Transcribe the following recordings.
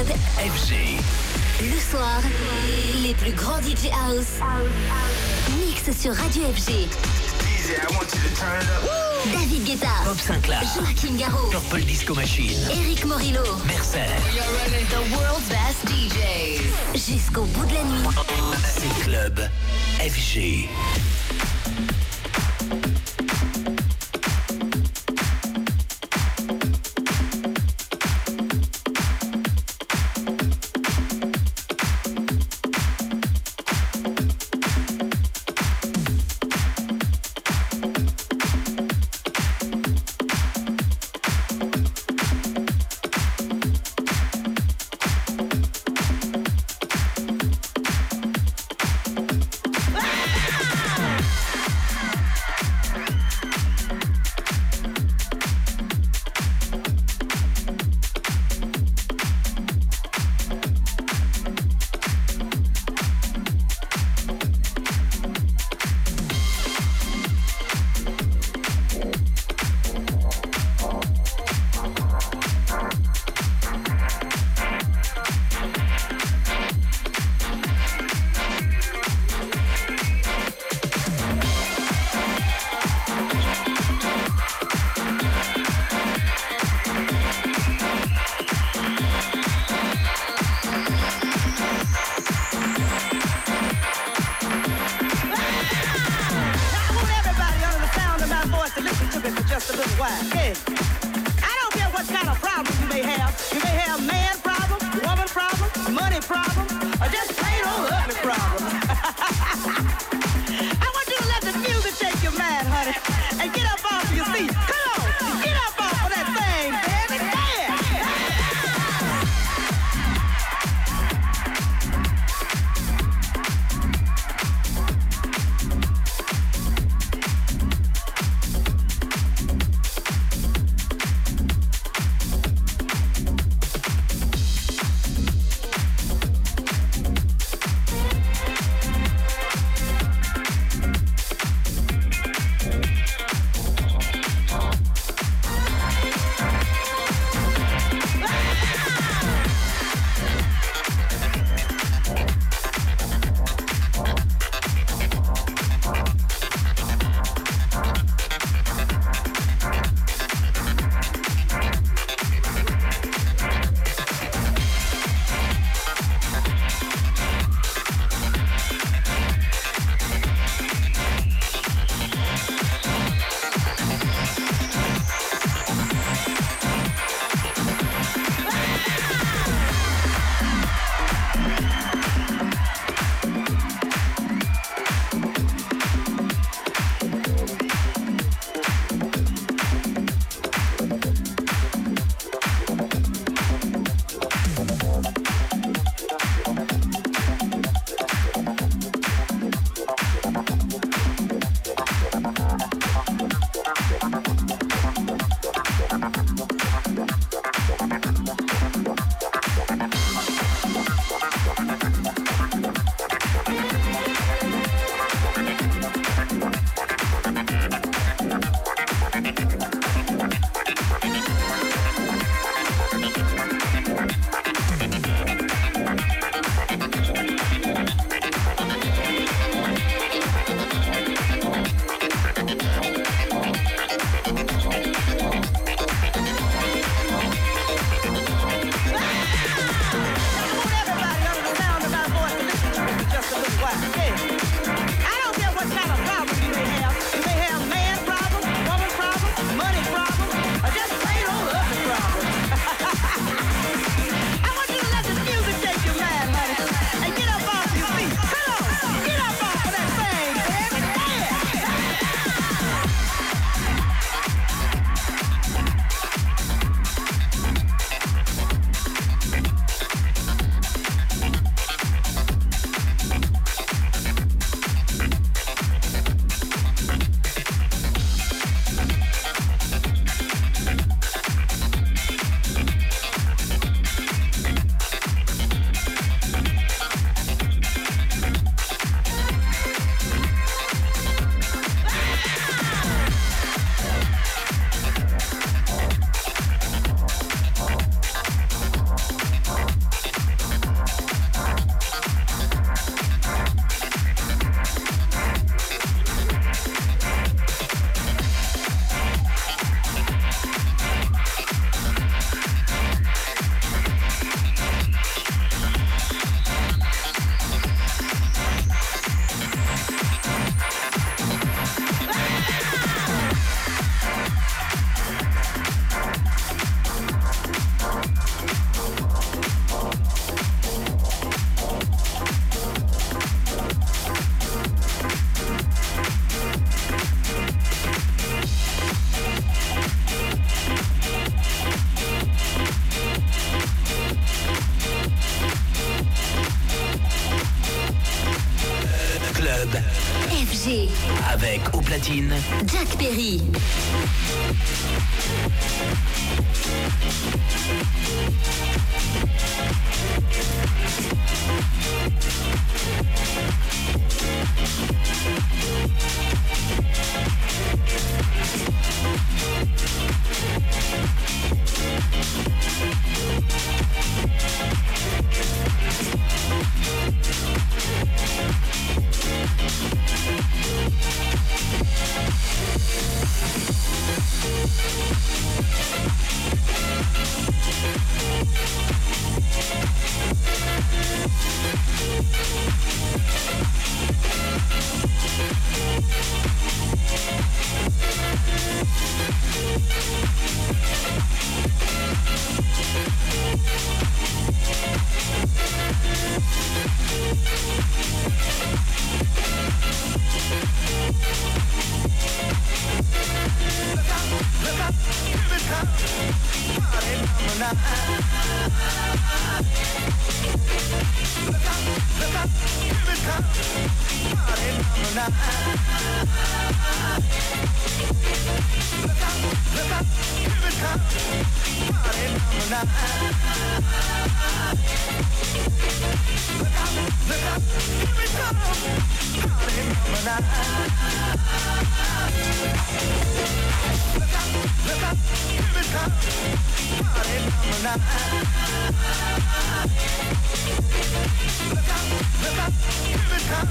club FG. Le soir, les plus grands DJ House. Mix sur Radio FG. David Guetta, Bob Sinclair, Joaquin Garraud, Purple Disco Machine, Eric Morillo, Mercer, The World's Best DJs. Jusqu'au bout de la nuit, c'est Club FG. Jack Perry. Look up, look up,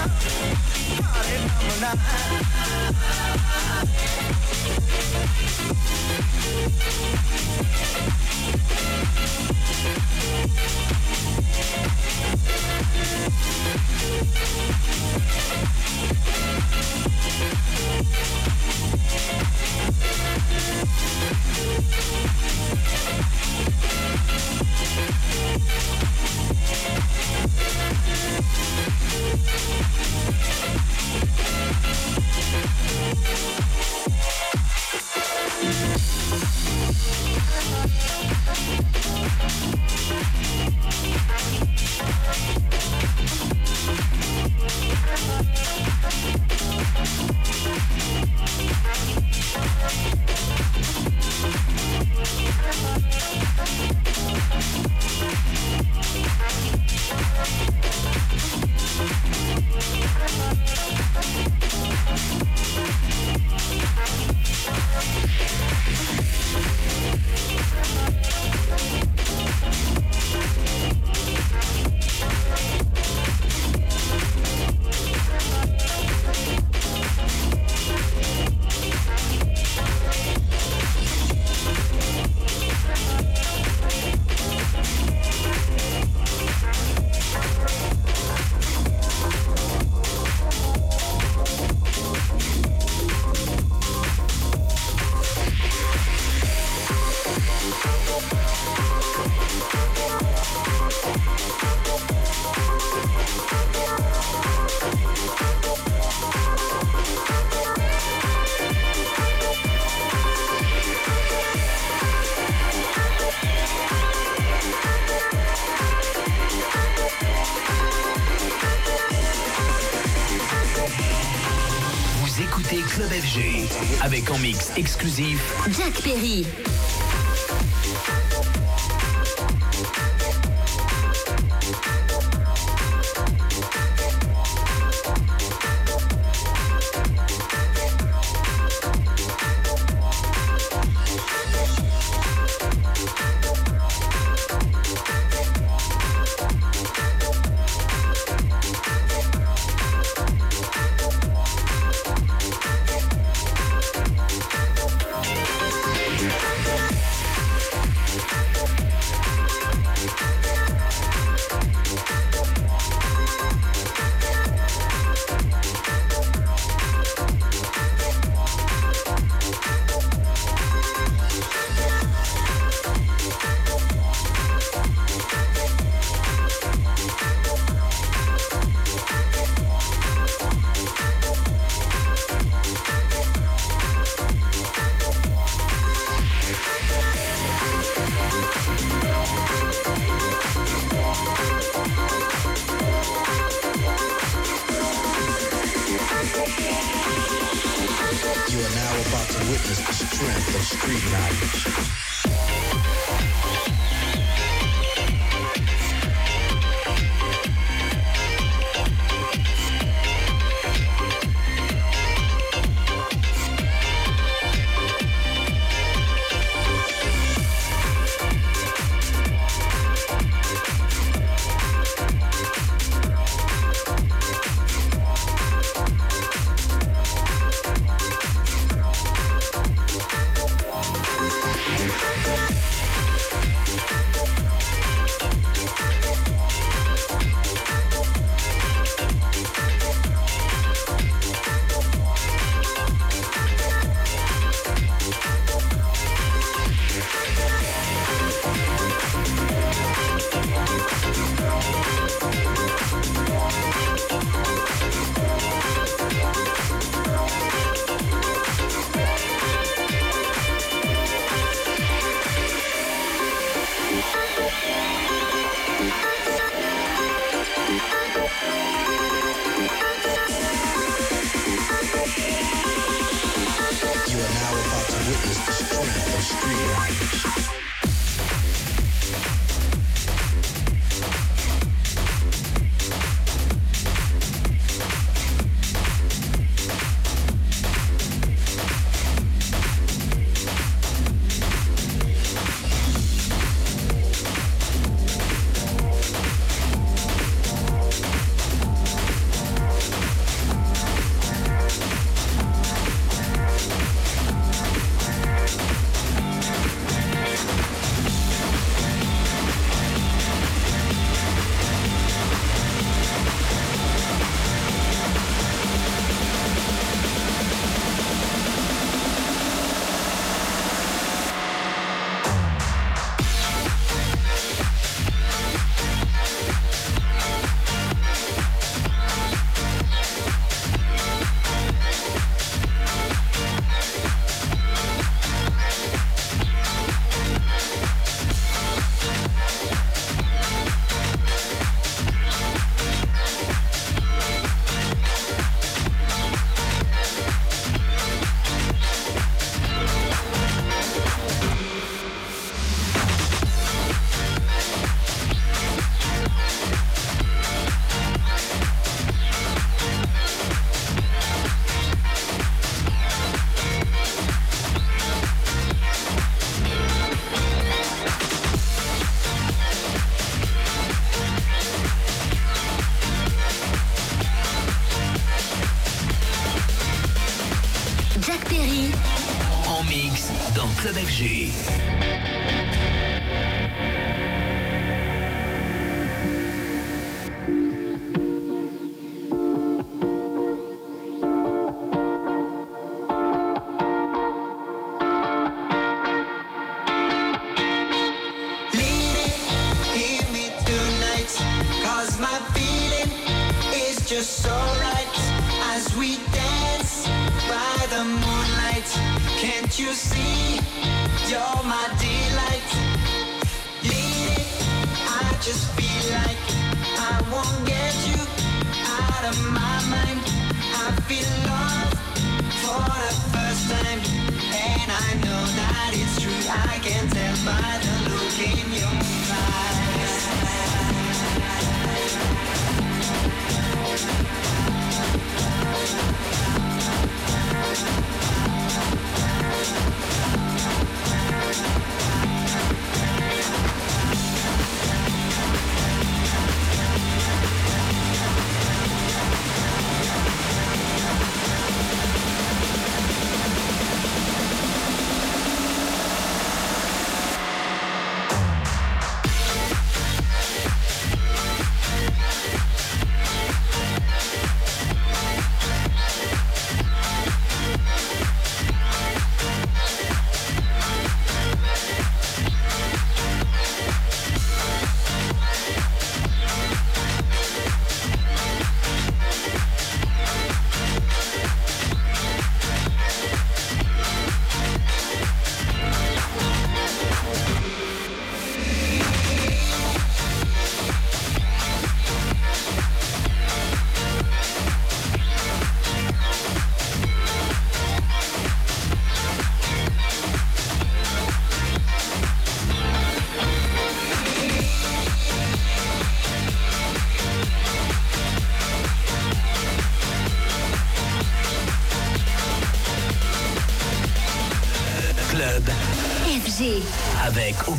Party number nine. Avec en mix exclusif Jack Perry.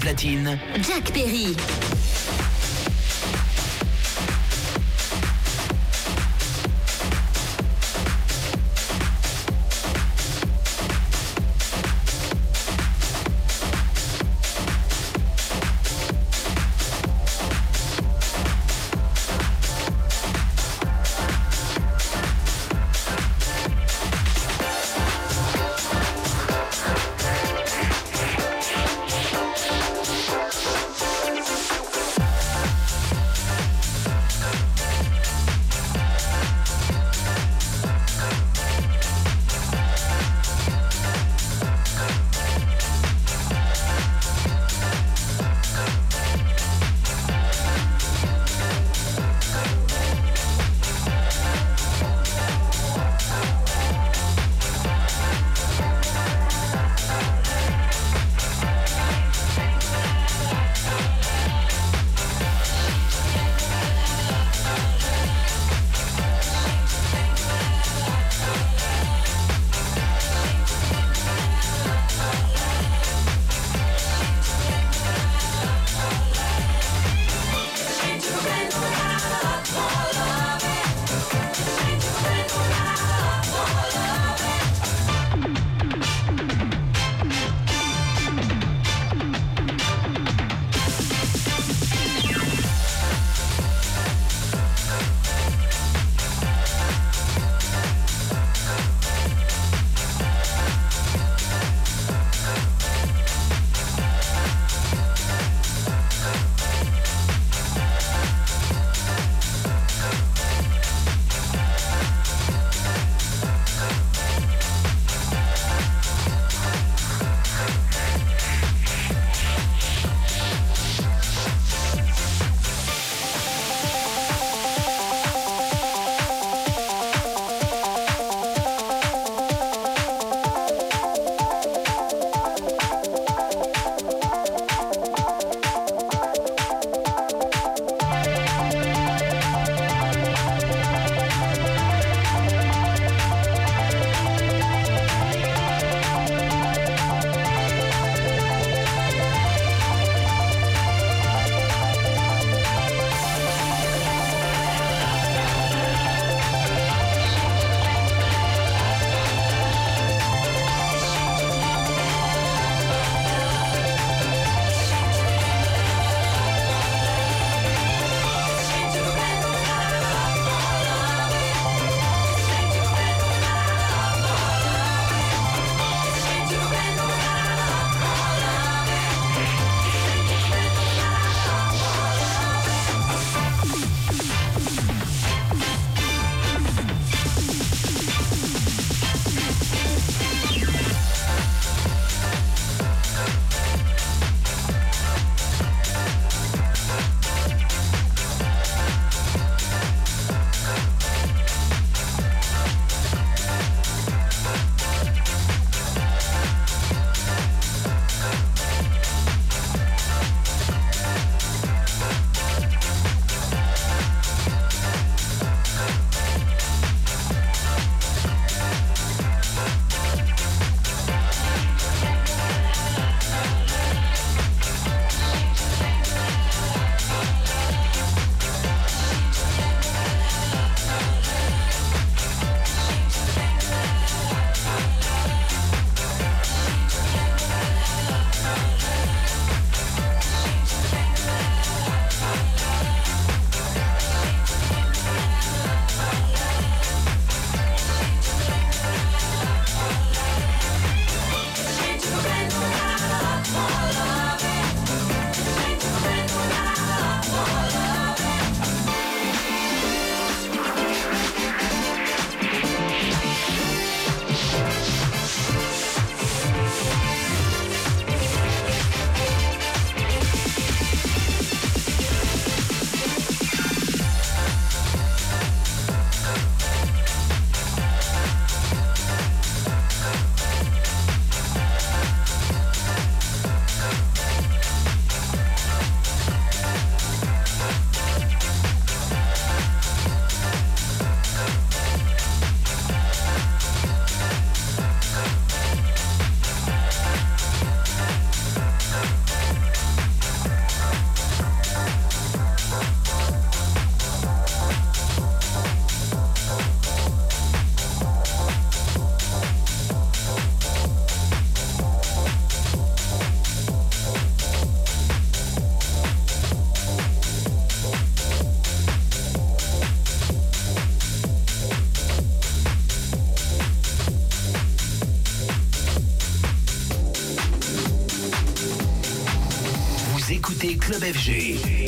Platine Jack Perry.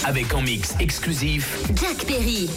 Avec en mix exclusif Jack Perry.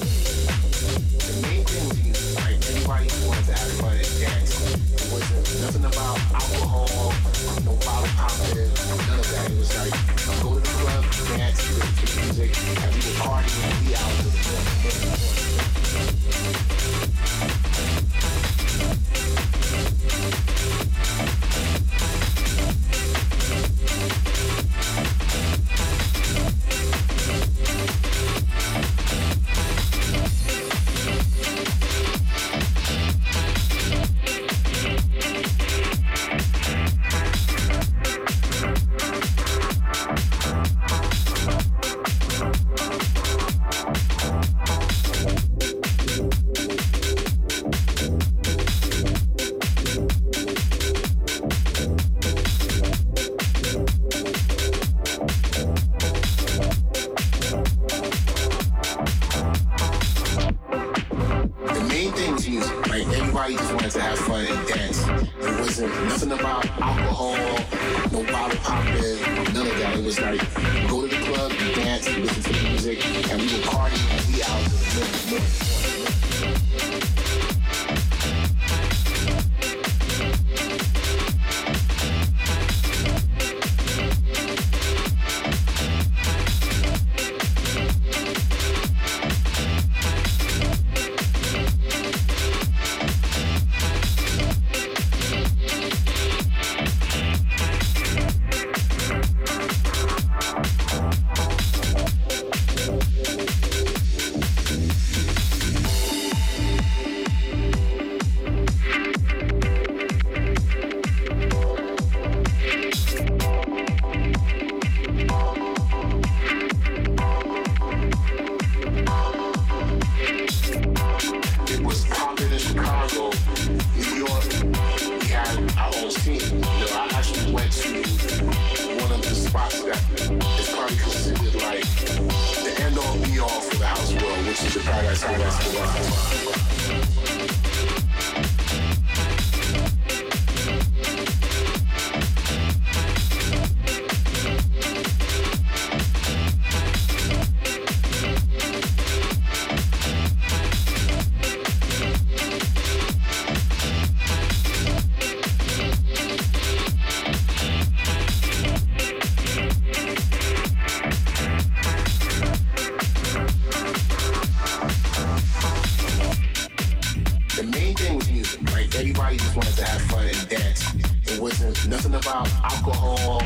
alcohol,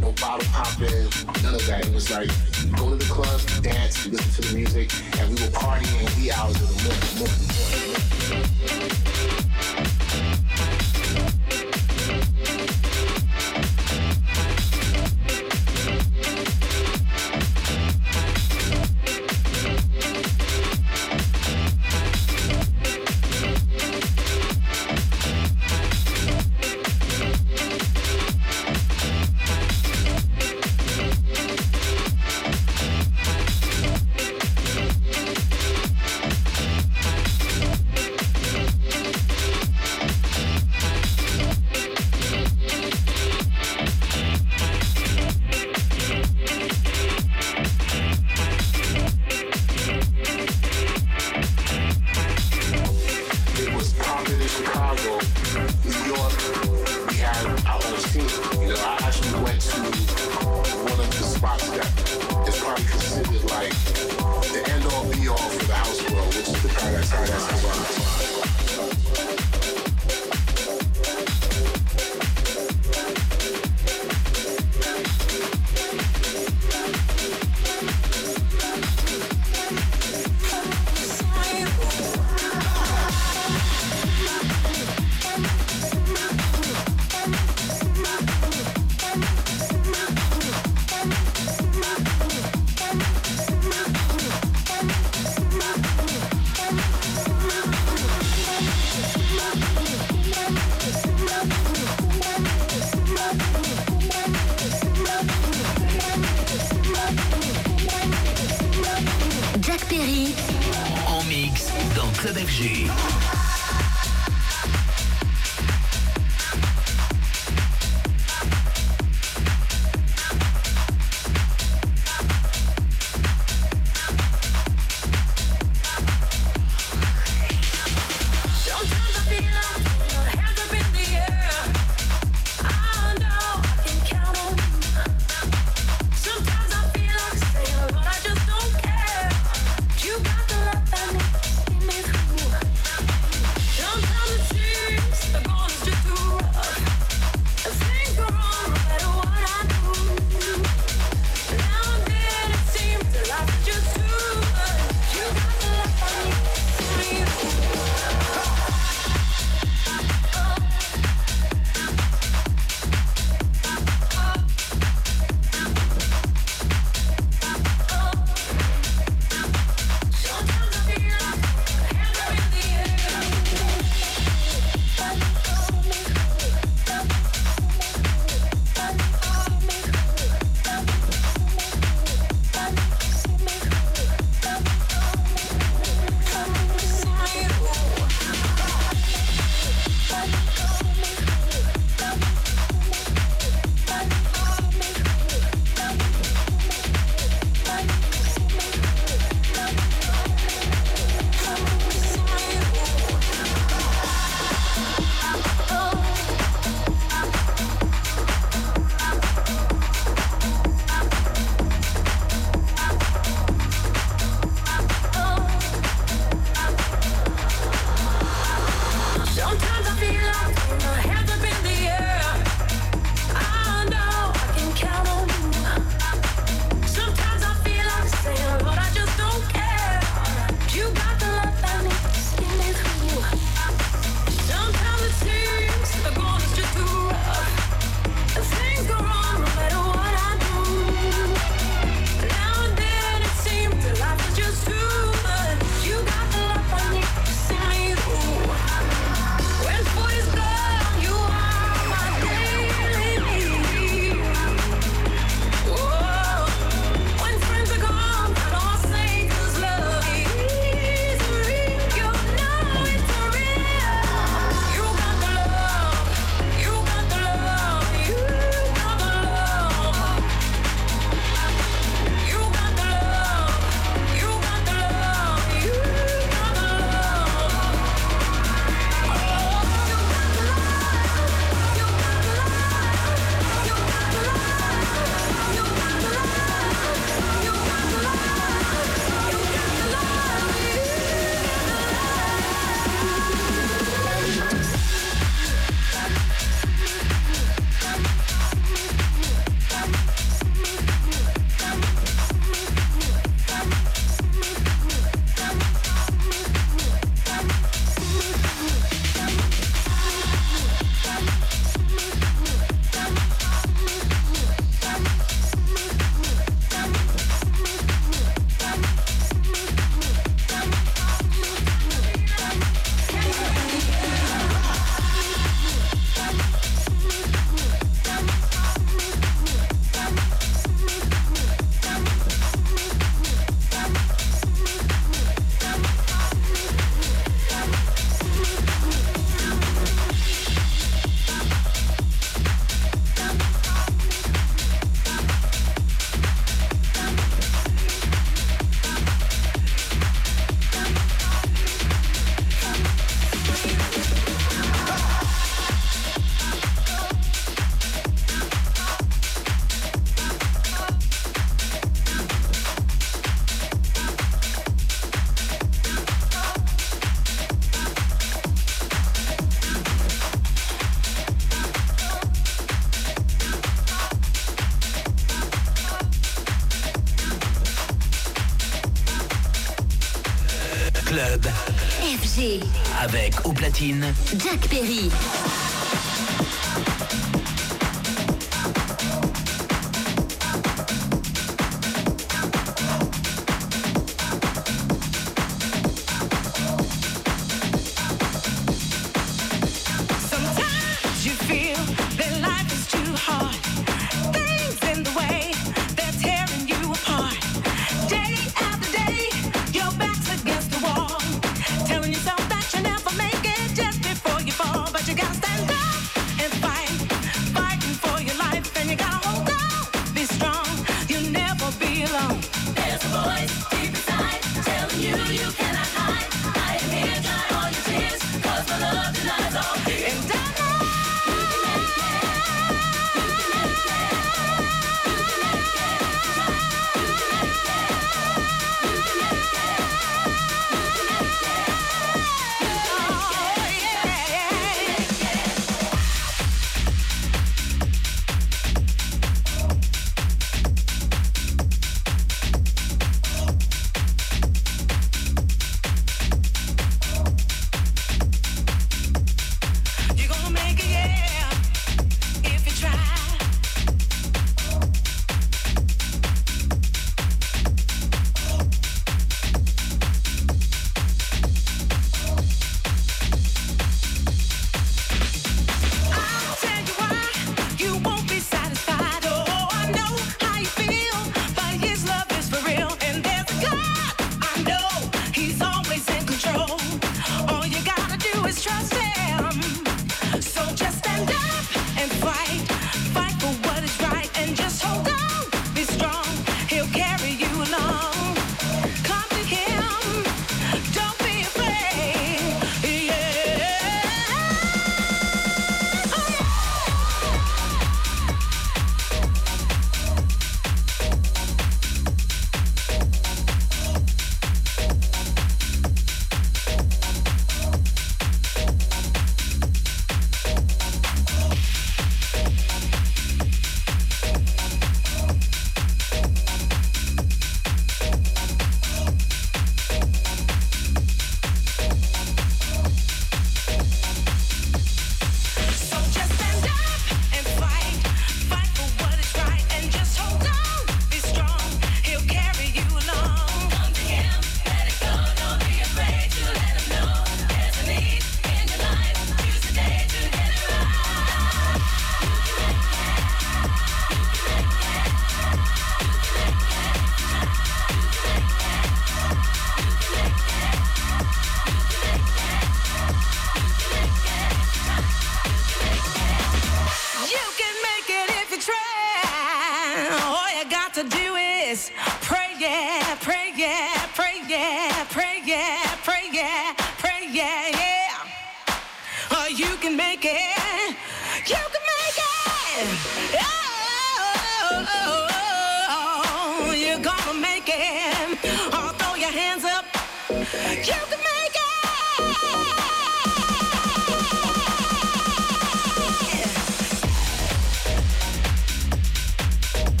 no bottle popping, none of that. It was like, go to the clubs, dance, listen to the music, and we were partying wee hours of the morning. morning, morning, morning. Club FG. Avec au platine. Jack Perry.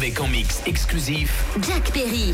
Avec en mix exclusif Jack Perry.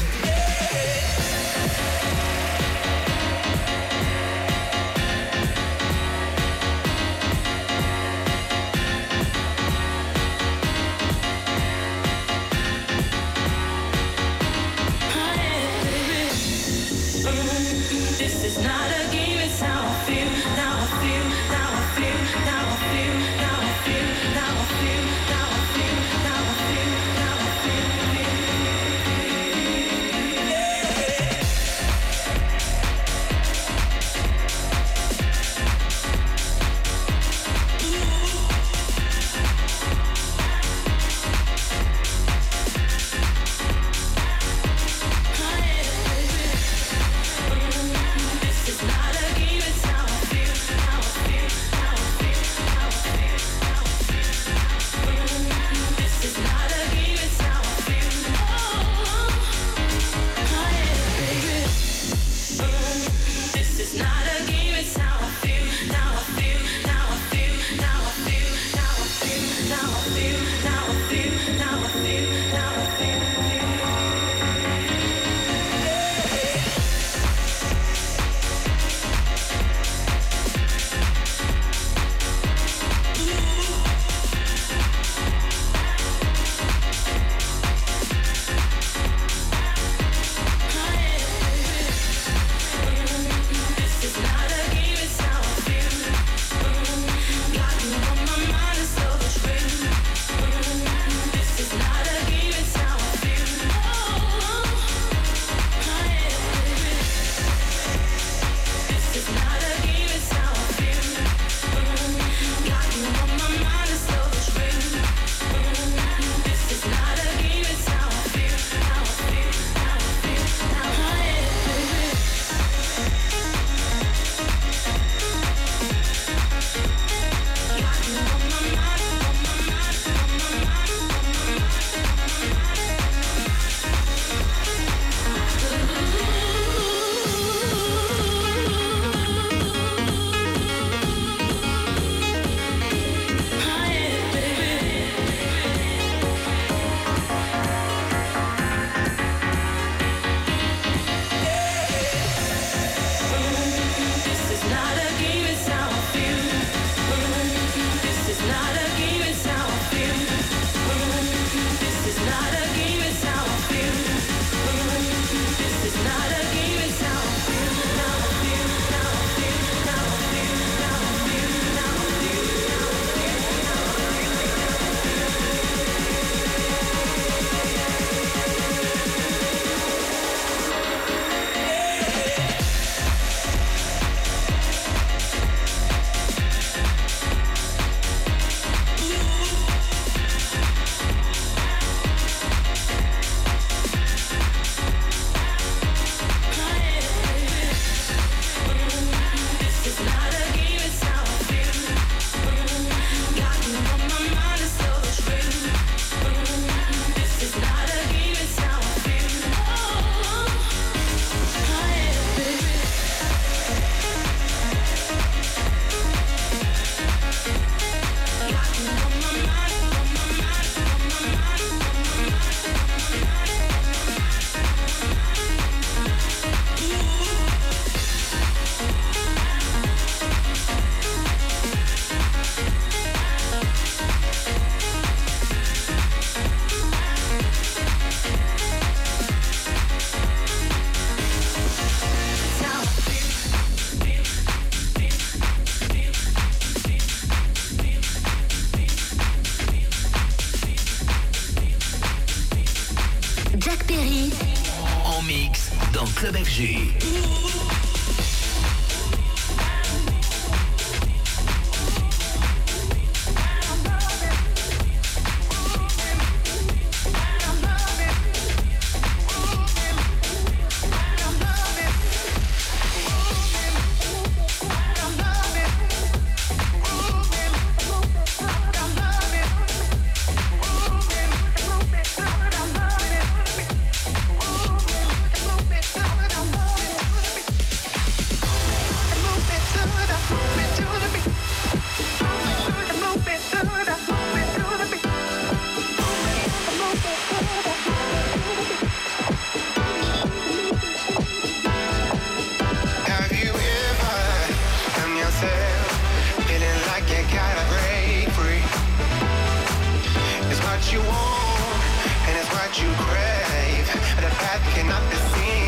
Path cannot be seen.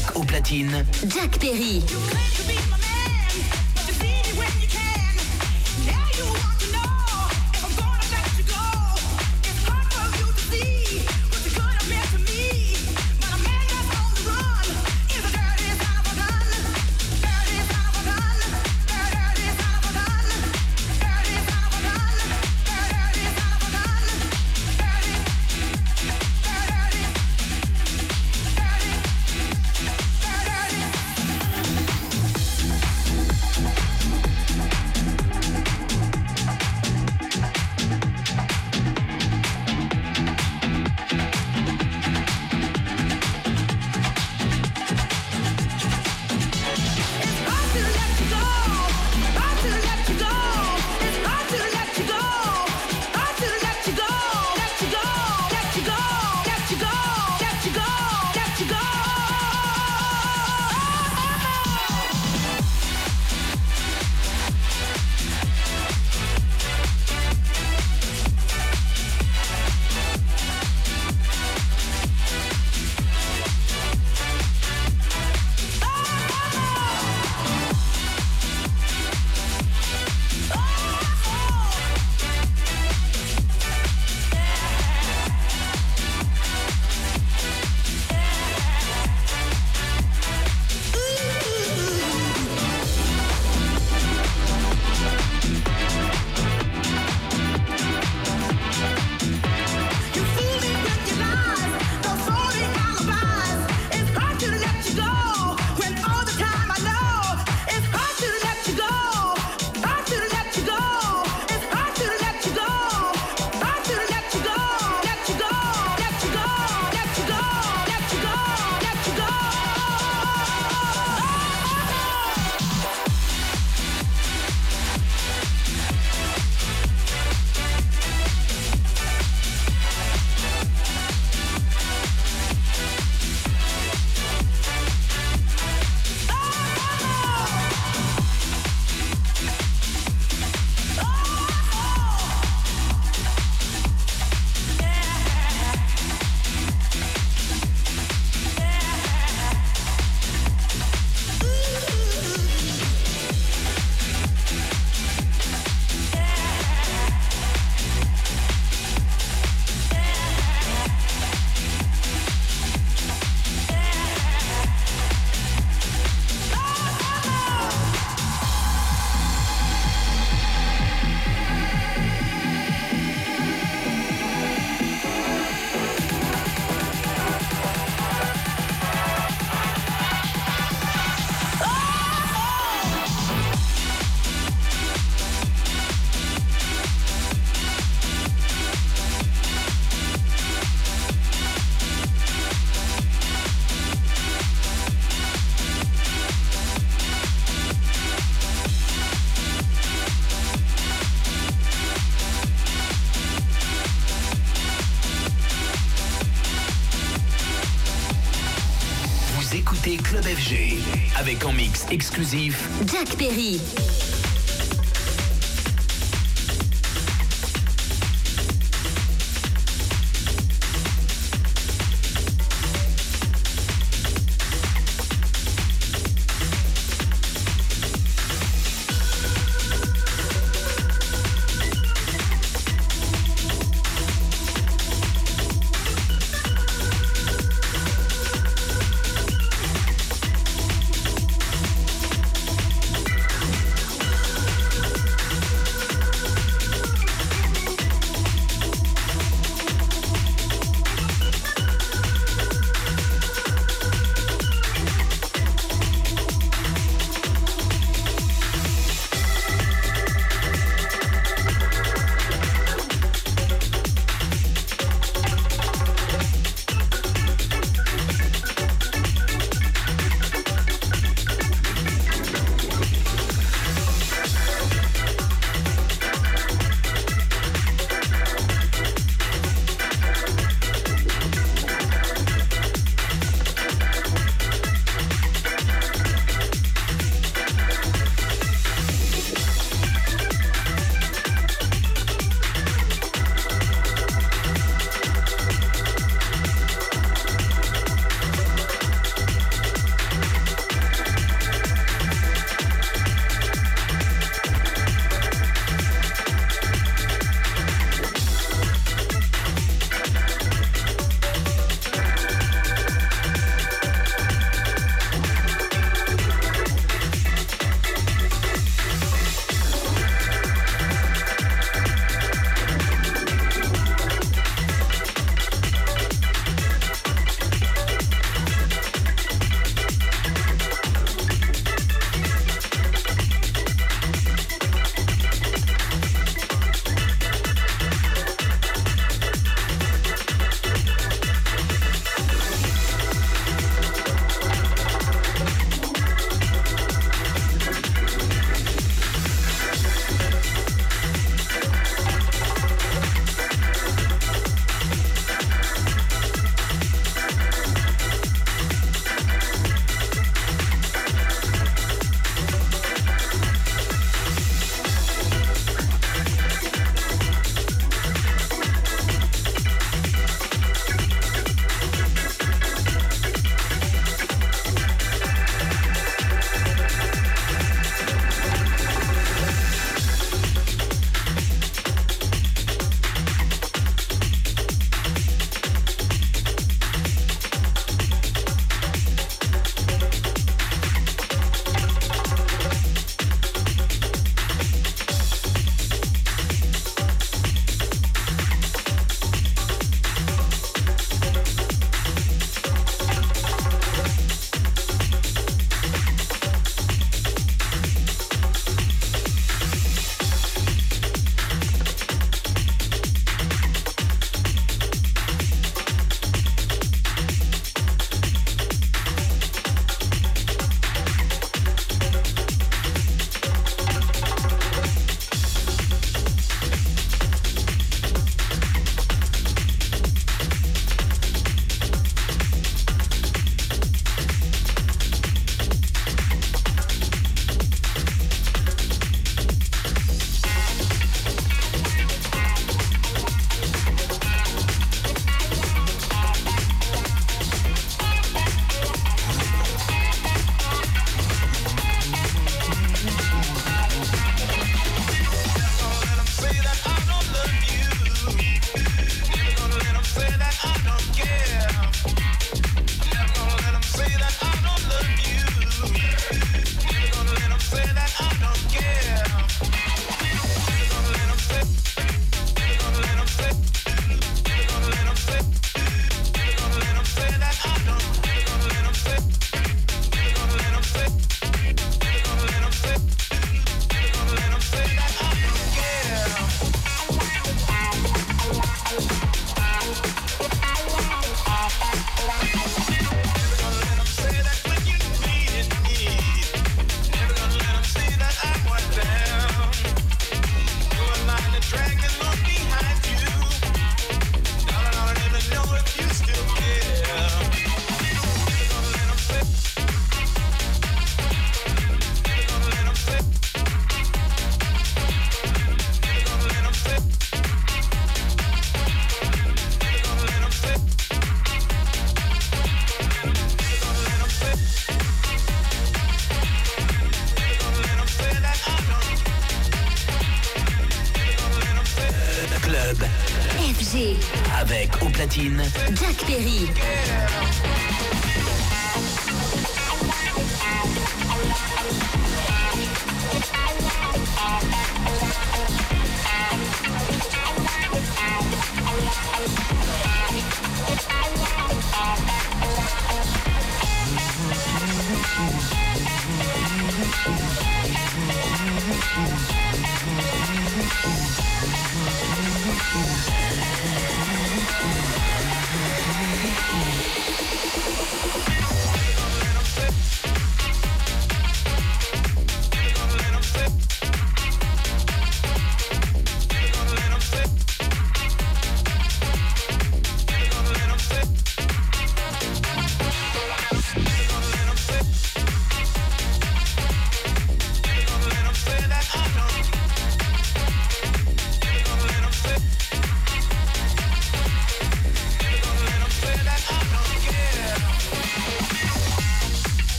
Avec au platine Jack Perry. Exclusif Jack Perry.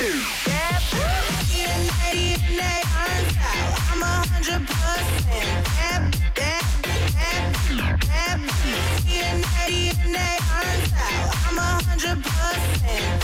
I'm a hundred percent.